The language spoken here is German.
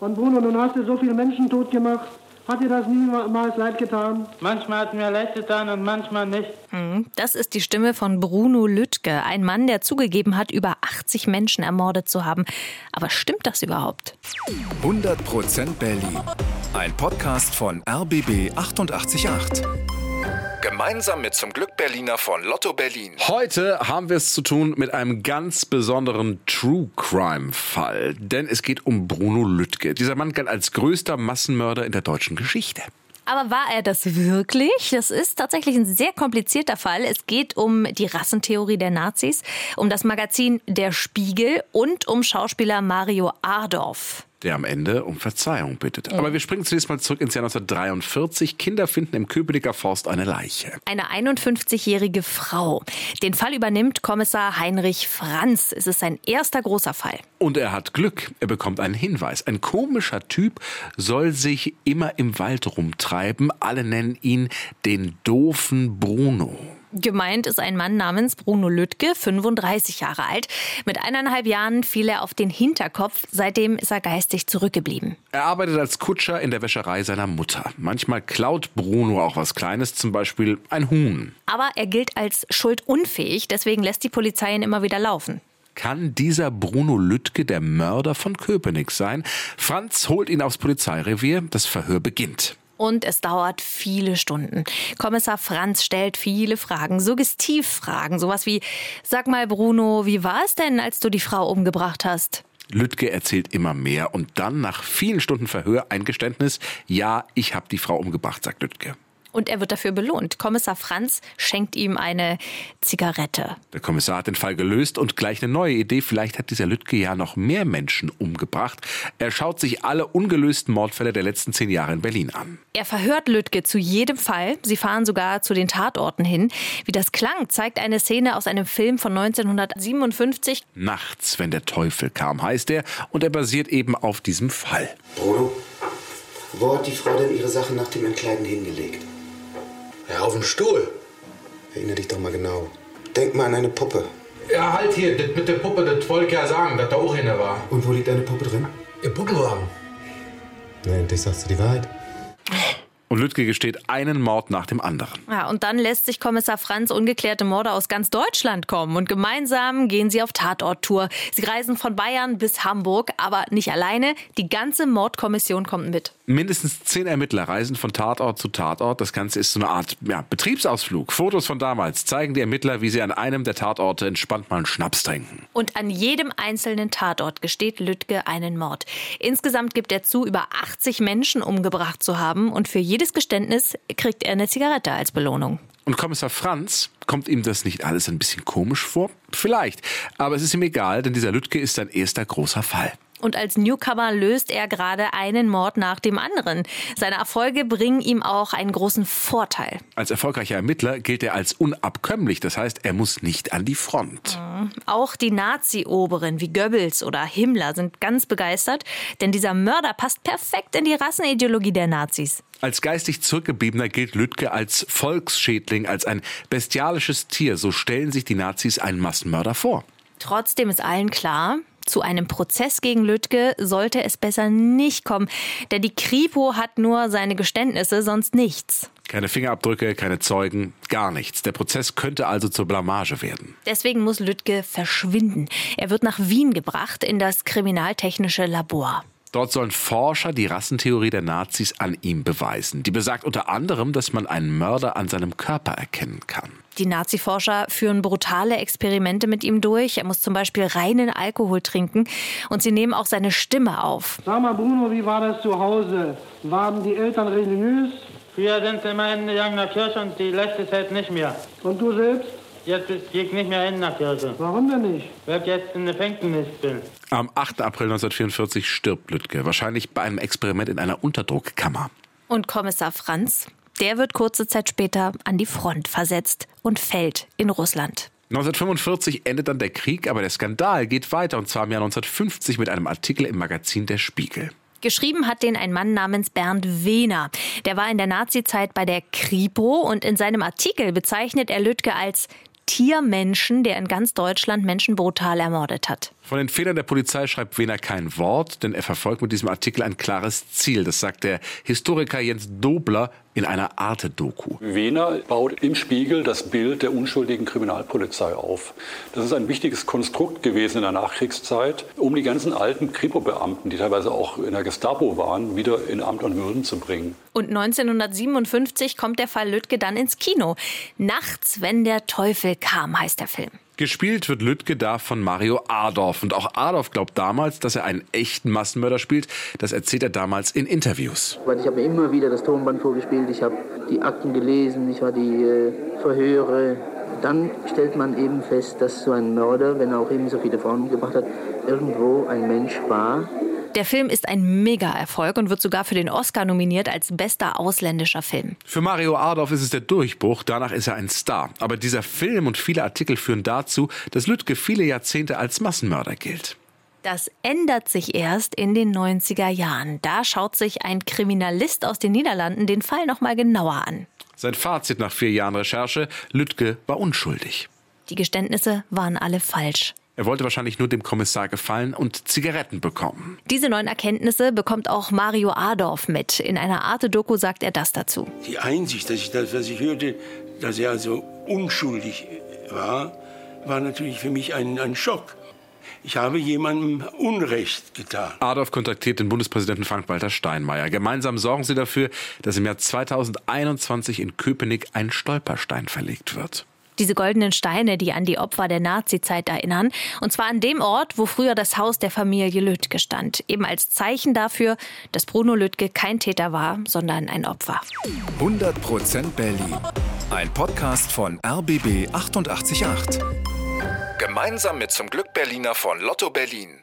Und Bruno, nun hast du so viele Menschen tot gemacht. Hat dir das niemals leid getan? Manchmal hat mir leid getan und manchmal nicht. Hm, das ist die Stimme von Bruno Lüttke, ein Mann, der zugegeben hat, über 80 Menschen ermordet zu haben. Aber stimmt das überhaupt? 100% Berlin. Ein Podcast von RBB 888. Gemeinsam mit zum Glück Berliner von Lotto Berlin. Heute haben wir es zu tun mit einem ganz besonderen True Crime Fall, denn es geht um Bruno Lüttke. Dieser Mann galt als größter Massenmörder in der deutschen Geschichte. Aber war er das wirklich? Das ist tatsächlich ein sehr komplizierter Fall. Es geht um die Rassentheorie der Nazis, um das Magazin Der Spiegel und um Schauspieler Mario Adorf der am Ende um Verzeihung bittet. Aber wir springen zunächst mal zurück ins Jahr 1943. Kinder finden im Köpenicker Forst eine Leiche. Eine 51-jährige Frau. Den Fall übernimmt Kommissar Heinrich Franz. Es ist sein erster großer Fall. Und er hat Glück. Er bekommt einen Hinweis. Ein komischer Typ soll sich immer im Wald rumtreiben. Alle nennen ihn den doofen Bruno. Gemeint ist ein Mann namens Bruno Lüttke, 35 Jahre alt. Mit eineinhalb Jahren fiel er auf den Hinterkopf. Seitdem ist er geistig zurückgeblieben. Er arbeitet als Kutscher in der Wäscherei seiner Mutter. Manchmal klaut Bruno auch was Kleines, zum Beispiel ein Huhn. Aber er gilt als schuldunfähig, deswegen lässt die Polizei ihn immer wieder laufen. Kann dieser Bruno Lüttke der Mörder von Köpenick sein? Franz holt ihn aufs Polizeirevier. Das Verhör beginnt und es dauert viele Stunden. Kommissar Franz stellt viele Fragen, Suggestivfragen, sowas wie, sag mal Bruno, wie war es denn, als du die Frau umgebracht hast? Lüttke erzählt immer mehr und dann nach vielen Stunden Verhör ein Geständnis, ja, ich habe die Frau umgebracht, sagt Lüttke und er wird dafür belohnt. Kommissar Franz schenkt ihm eine Zigarette. Der Kommissar hat den Fall gelöst und gleich eine neue Idee. Vielleicht hat dieser Lüttke ja noch mehr Menschen umgebracht. Er schaut sich alle ungelösten Mordfälle der letzten zehn Jahre in Berlin an. Er verhört Lüttke zu jedem Fall. Sie fahren sogar zu den Tatorten hin. Wie das klang, zeigt eine Szene aus einem Film von 1957. Nachts, wenn der Teufel kam, heißt er. Und er basiert eben auf diesem Fall. Bruno, wo hat die Frau denn ihre Sachen nach dem Entkleiden hingelegt? Ja, auf dem Stuhl. Erinnere dich doch mal genau. Denk mal an eine Puppe. Ja, halt hier, das mit der Puppe, das wollte ich ja sagen, dass da auch eine war. Und wo liegt deine Puppe drin? Im Puppenwagen. Nein, das sagst du die Wahrheit. Und Lüttke gesteht einen Mord nach dem anderen. Ja, und dann lässt sich Kommissar Franz ungeklärte Morde aus ganz Deutschland kommen. Und gemeinsam gehen sie auf Tatorttour. Sie reisen von Bayern bis Hamburg, aber nicht alleine. Die ganze Mordkommission kommt mit. Mindestens zehn Ermittler reisen von Tatort zu Tatort. Das Ganze ist so eine Art ja, Betriebsausflug. Fotos von damals zeigen die Ermittler, wie sie an einem der Tatorte entspannt mal einen Schnaps trinken. Und an jedem einzelnen Tatort gesteht Lüttke einen Mord. Insgesamt gibt er zu, über 80 Menschen umgebracht zu haben. Und für jedes Geständnis kriegt er eine Zigarette als Belohnung. Und Kommissar Franz, kommt ihm das nicht alles ein bisschen komisch vor? Vielleicht. Aber es ist ihm egal, denn dieser Lüttke ist sein erster großer Fall. Und als Newcomer löst er gerade einen Mord nach dem anderen. Seine Erfolge bringen ihm auch einen großen Vorteil. Als erfolgreicher Ermittler gilt er als unabkömmlich. Das heißt, er muss nicht an die Front. Mhm. Auch die Nazi-Oberen wie Goebbels oder Himmler sind ganz begeistert, denn dieser Mörder passt perfekt in die Rassenideologie der Nazis. Als geistig Zurückgebliebener gilt Lüttke als Volksschädling, als ein bestialisches Tier. So stellen sich die Nazis einen Massenmörder vor. Trotzdem ist allen klar, zu einem Prozess gegen Lüttke sollte es besser nicht kommen, denn die Kripo hat nur seine Geständnisse, sonst nichts. Keine Fingerabdrücke, keine Zeugen, gar nichts. Der Prozess könnte also zur Blamage werden. Deswegen muss Lüttke verschwinden. Er wird nach Wien gebracht in das kriminaltechnische Labor. Dort sollen Forscher die Rassentheorie der Nazis an ihm beweisen. Die besagt unter anderem, dass man einen Mörder an seinem Körper erkennen kann. Die Nazi-Forscher führen brutale Experimente mit ihm durch. Er muss zum Beispiel reinen Alkohol trinken und sie nehmen auch seine Stimme auf. Sag mal, Bruno, wie war das zu Hause? Waren die Eltern religiös? Früher sind sie immer hingegangen nach Kirche und die letzte Zeit nicht mehr. Und du selbst? Jetzt gehe ich nicht mehr hin nach Kirche. Warum denn nicht? Weil ich jetzt in der Gefängnis bin. Am 8. April 1944 stirbt Lüttke, wahrscheinlich bei einem Experiment in einer Unterdruckkammer. Und Kommissar Franz, der wird kurze Zeit später an die Front versetzt und fällt in Russland. 1945 endet dann der Krieg, aber der Skandal geht weiter und zwar im Jahr 1950 mit einem Artikel im Magazin Der Spiegel. Geschrieben hat den ein Mann namens Bernd Wehner. Der war in der Nazizeit bei der Kripo und in seinem Artikel bezeichnet er Lüttke als Tiermenschen, der in ganz Deutschland Menschen brutal ermordet hat. Von den Fehlern der Polizei schreibt Wehner kein Wort, denn er verfolgt mit diesem Artikel ein klares Ziel. Das sagt der Historiker Jens Dobler in einer Arte-Doku. Wehner baut im Spiegel das Bild der unschuldigen Kriminalpolizei auf. Das ist ein wichtiges Konstrukt gewesen in der Nachkriegszeit, um die ganzen alten Kripo-Beamten, die teilweise auch in der Gestapo waren, wieder in Amt und Würden zu bringen. Und 1957 kommt der Fall Lüttke dann ins Kino. Nachts, wenn der Teufel kam, heißt der Film. Gespielt wird Lüttke da von Mario Adorf. Und auch Adorf glaubt damals, dass er einen echten Massenmörder spielt. Das erzählt er damals in Interviews. Weil ich habe mir immer wieder das Tonband vorgespielt, ich habe die Akten gelesen, ich war die äh, Verhöre. Dann stellt man eben fest, dass so ein Mörder, wenn er auch eben so viele Frauen gebracht hat, irgendwo ein Mensch war, der Film ist ein Mega-Erfolg und wird sogar für den Oscar nominiert als bester ausländischer Film. Für Mario Adorf ist es der Durchbruch, danach ist er ein Star. Aber dieser Film und viele Artikel führen dazu, dass Lüttke viele Jahrzehnte als Massenmörder gilt. Das ändert sich erst in den 90er Jahren. Da schaut sich ein Kriminalist aus den Niederlanden den Fall noch mal genauer an. Sein Fazit nach vier Jahren Recherche: Lüttke war unschuldig. Die Geständnisse waren alle falsch. Er wollte wahrscheinlich nur dem Kommissar gefallen und Zigaretten bekommen. Diese neuen Erkenntnisse bekommt auch Mario Adorf mit. In einer Arte-Doku sagt er das dazu. Die Einsicht, dass ich das, was ich hörte, dass er also unschuldig war, war natürlich für mich ein, ein Schock. Ich habe jemandem Unrecht getan. Adolf kontaktiert den Bundespräsidenten Frank-Walter Steinmeier. Gemeinsam sorgen sie dafür, dass im Jahr 2021 in Köpenick ein Stolperstein verlegt wird diese goldenen Steine, die an die Opfer der Nazizeit erinnern. Und zwar an dem Ort, wo früher das Haus der Familie Lüttke stand. Eben als Zeichen dafür, dass Bruno Lüttke kein Täter war, sondern ein Opfer. 100% Berlin. Ein Podcast von RBB 888. Gemeinsam mit zum Glück Berliner von Lotto Berlin.